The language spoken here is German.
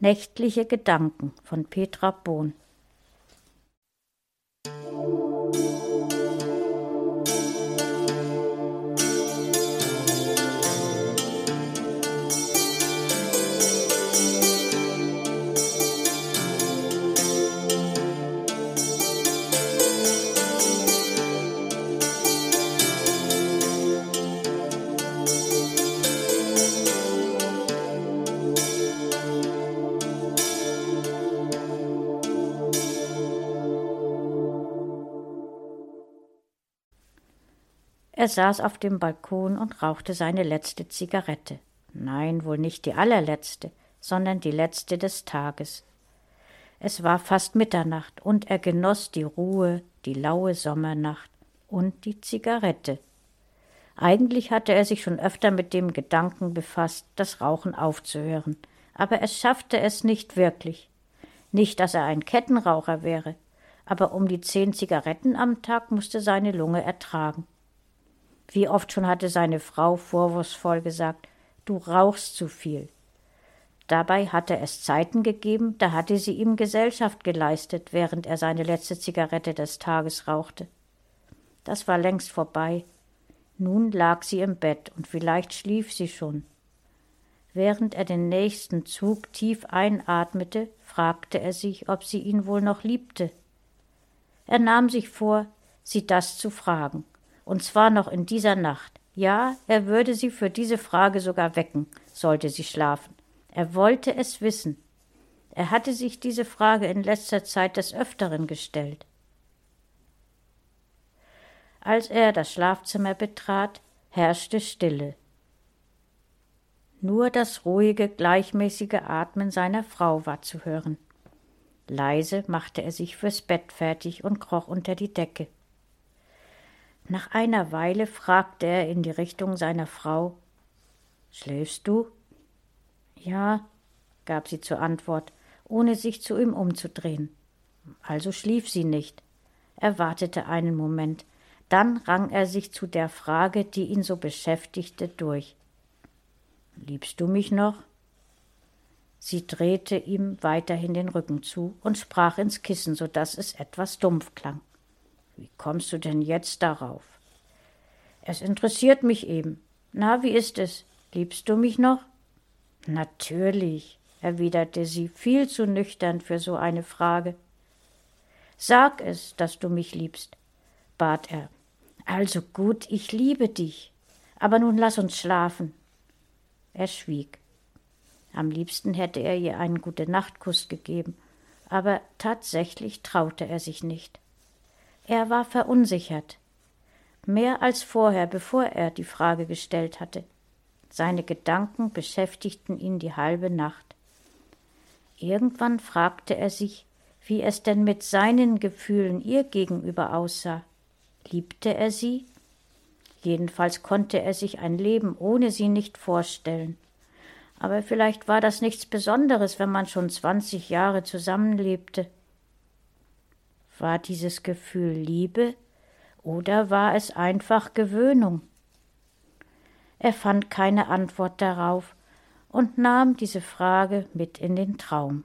Nächtliche Gedanken von Petra Bohn Er saß auf dem Balkon und rauchte seine letzte Zigarette. Nein, wohl nicht die allerletzte, sondern die letzte des Tages. Es war fast Mitternacht, und er genoss die Ruhe, die laue Sommernacht und die Zigarette. Eigentlich hatte er sich schon öfter mit dem Gedanken befasst, das Rauchen aufzuhören, aber er schaffte es nicht wirklich. Nicht, dass er ein Kettenraucher wäre, aber um die zehn Zigaretten am Tag musste seine Lunge ertragen. Wie oft schon hatte seine Frau vorwurfsvoll gesagt, du rauchst zu viel. Dabei hatte es Zeiten gegeben, da hatte sie ihm Gesellschaft geleistet, während er seine letzte Zigarette des Tages rauchte. Das war längst vorbei. Nun lag sie im Bett und vielleicht schlief sie schon. Während er den nächsten Zug tief einatmete, fragte er sich, ob sie ihn wohl noch liebte. Er nahm sich vor, sie das zu fragen und zwar noch in dieser Nacht. Ja, er würde sie für diese Frage sogar wecken, sollte sie schlafen. Er wollte es wissen. Er hatte sich diese Frage in letzter Zeit des Öfteren gestellt. Als er das Schlafzimmer betrat, herrschte Stille. Nur das ruhige, gleichmäßige Atmen seiner Frau war zu hören. Leise machte er sich fürs Bett fertig und kroch unter die Decke. Nach einer Weile fragte er in die Richtung seiner Frau Schläfst du? Ja, gab sie zur Antwort, ohne sich zu ihm umzudrehen. Also schlief sie nicht. Er wartete einen Moment, dann rang er sich zu der Frage, die ihn so beschäftigte, durch. Liebst du mich noch? Sie drehte ihm weiterhin den Rücken zu und sprach ins Kissen, so dass es etwas dumpf klang. Wie kommst du denn jetzt darauf? Es interessiert mich eben. Na, wie ist es? Liebst du mich noch? Natürlich, erwiderte sie, viel zu nüchtern für so eine Frage. Sag es, dass du mich liebst, bat er. Also gut, ich liebe dich. Aber nun lass uns schlafen. Er schwieg. Am liebsten hätte er ihr einen gute Nachtkuss gegeben, aber tatsächlich traute er sich nicht. Er war verunsichert. Mehr als vorher, bevor er die Frage gestellt hatte. Seine Gedanken beschäftigten ihn die halbe Nacht. Irgendwann fragte er sich, wie es denn mit seinen Gefühlen ihr gegenüber aussah. Liebte er sie? Jedenfalls konnte er sich ein Leben ohne sie nicht vorstellen. Aber vielleicht war das nichts Besonderes, wenn man schon zwanzig Jahre zusammenlebte. War dieses Gefühl Liebe oder war es einfach Gewöhnung? Er fand keine Antwort darauf und nahm diese Frage mit in den Traum.